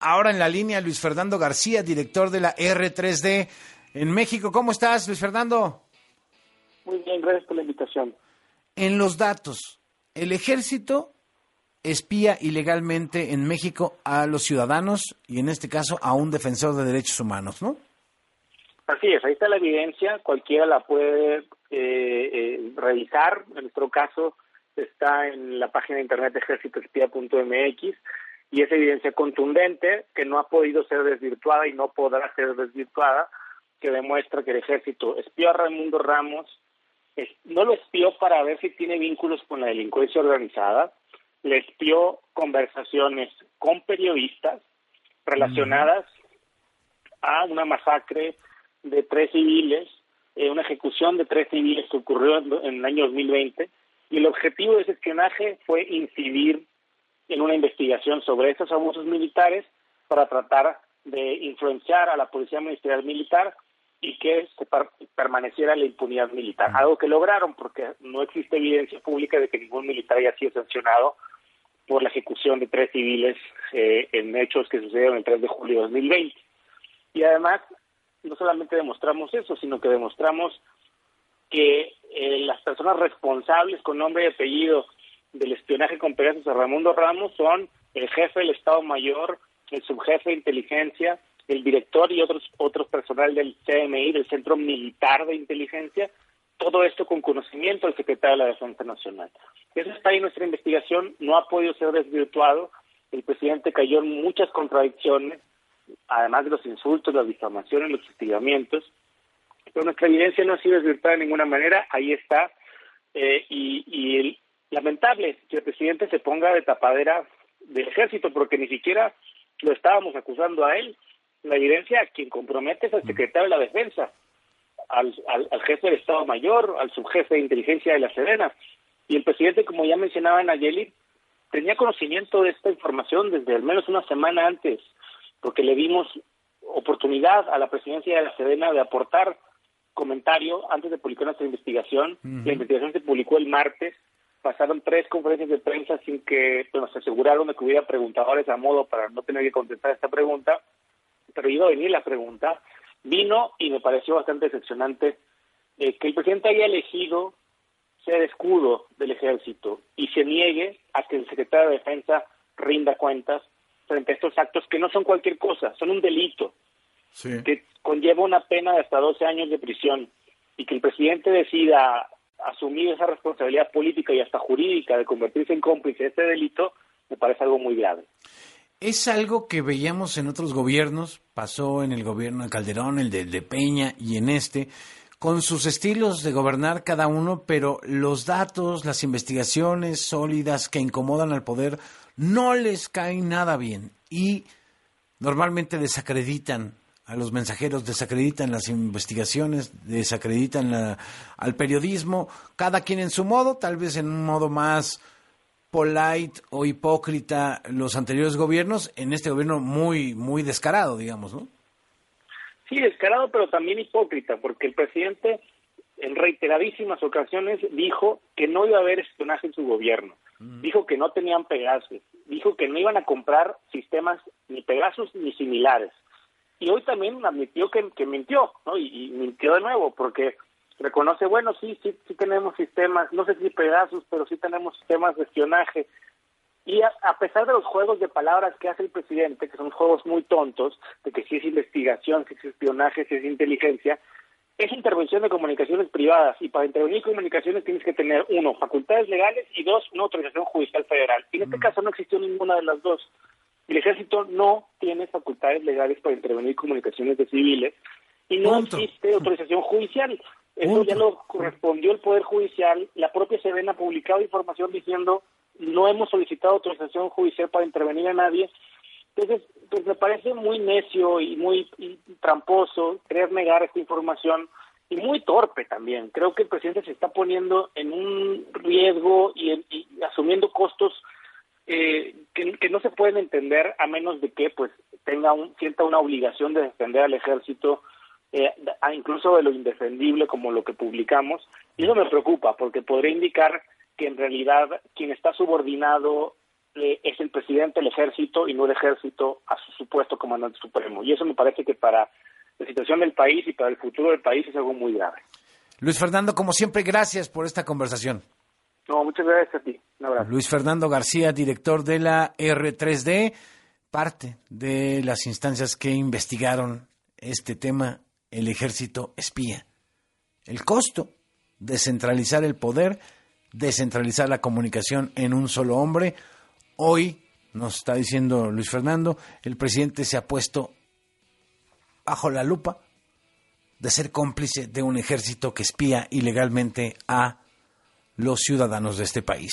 ahora en la línea Luis Fernando García, director de la R3D en México. ¿Cómo estás, Luis Fernando? Muy bien, gracias por la invitación. En los datos, el ejército espía ilegalmente en México a los ciudadanos y en este caso a un defensor de derechos humanos, ¿no? Así es, ahí está la evidencia, cualquiera la puede eh, eh, revisar, en nuestro caso está en la página de internet ejércitoespía.mx y es evidencia contundente que no ha podido ser desvirtuada y no podrá ser desvirtuada, que demuestra que el ejército espió a Raimundo Ramos, no lo espió para ver si tiene vínculos con la delincuencia organizada, le espió conversaciones con periodistas relacionadas a una masacre de tres civiles, eh, una ejecución de tres civiles que ocurrió en, el año 2020, y el objetivo de ese espionaje fue incidir en una investigación sobre esos abusos militares para tratar de influenciar a la Policía Ministerial Militar y que se permaneciera la impunidad militar. Algo que lograron porque no existe evidencia pública de que ningún militar haya sido sancionado por la ejecución de tres civiles eh, en hechos que sucedieron el 3 de julio de 2020. Y además no solamente demostramos eso, sino que demostramos que eh, las personas responsables con nombre y apellido del espionaje con Pegasus a Raimundo Ramos son el jefe del Estado Mayor, el subjefe de inteligencia, el director y otros otros personal del CMI, del Centro Militar de Inteligencia, todo esto con conocimiento del secretario de la Defensa Nacional. Eso está ahí nuestra investigación, no ha podido ser desvirtuado, el presidente cayó en muchas contradicciones, además de los insultos, las difamaciones, los hostigamientos, pero nuestra evidencia no ha sido desvirtuada de ninguna manera, ahí está, eh, y, y lamentable que el presidente se ponga de tapadera del ejército, porque ni siquiera lo estábamos acusando a él, la evidencia quien compromete es al secretario de la defensa, al, al, jefe del Estado Mayor, al subjefe de inteligencia de la Serena, y el presidente, como ya mencionaba Nayeli, tenía conocimiento de esta información desde al menos una semana antes porque le dimos oportunidad a la presidencia de la Sedena de aportar comentario antes de publicar nuestra investigación. La investigación se publicó el martes. Pasaron tres conferencias de prensa sin que pues, nos aseguraron de que hubiera preguntadores a modo para no tener que contestar esta pregunta. Pero iba a venir la pregunta. Vino y me pareció bastante decepcionante eh, que el presidente haya elegido ser escudo del ejército y se niegue a que el secretario de Defensa rinda cuentas frente a estos actos que no son cualquier cosa, son un delito que conlleva una pena de hasta 12 años de prisión y que el presidente decida asumir esa responsabilidad política y hasta jurídica de convertirse en cómplice de este delito, me parece algo muy grave. Es algo que veíamos en otros gobiernos, pasó en el gobierno de Calderón, el de, Peña y en este, con sus estilos de gobernar cada uno, pero los datos, las investigaciones sólidas que incomodan al poder no les caen nada bien y normalmente desacreditan a los mensajeros, desacreditan las investigaciones, desacreditan al periodismo, cada quien en su modo, tal vez en un modo más polite o hipócrita los anteriores gobiernos, en este gobierno muy, muy descarado, digamos, ¿no? Sí, descarado, pero también hipócrita, porque el presidente en reiteradísimas ocasiones dijo que no iba a haber espionaje en su gobierno, dijo que no tenían Pegasus, dijo que no iban a comprar sistemas ni Pegasus ni similares. Y hoy también admitió que, que mintió, ¿no? Y, mintió de nuevo, porque reconoce, bueno, sí, sí, sí tenemos sistemas, no sé si Pegasus, pero sí tenemos sistemas de espionaje. Y a, a, pesar de los juegos de palabras que hace el presidente, que son juegos muy tontos, de que si es investigación, si es espionaje, si es inteligencia, es intervención de comunicaciones privadas y para intervenir en comunicaciones tienes que tener, uno, facultades legales y dos, una autorización judicial federal. Y en este caso no existió ninguna de las dos. El ejército no tiene facultades legales para intervenir en comunicaciones de civiles y no existe autorización judicial. Eso ya lo correspondió el Poder Judicial. La propia Sedena ha publicado información diciendo no hemos solicitado autorización judicial para intervenir a nadie entonces, pues me parece muy necio y muy tramposo querer negar esta información y muy torpe también. Creo que el presidente se está poniendo en un riesgo y, asumiendo costos eh, que, no se pueden entender a menos de que pues tenga un, sienta una obligación de defender al ejército eh, incluso de lo indefendible como lo que publicamos y eso me preocupa porque podría indicar que en realidad quien está subordinado eh, es el presidente del ejército y no el ejército a su supuesto comandante supremo. Y eso me parece que para la situación del país y para el futuro del país es algo muy grave. Luis Fernando, como siempre, gracias por esta conversación. No, muchas gracias a ti. Luis Fernando García, director de la R3D, parte de las instancias que investigaron este tema, el ejército espía. El costo de centralizar el poder, descentralizar la comunicación en un solo hombre. Hoy, nos está diciendo Luis Fernando, el presidente se ha puesto bajo la lupa de ser cómplice de un ejército que espía ilegalmente a los ciudadanos de este país.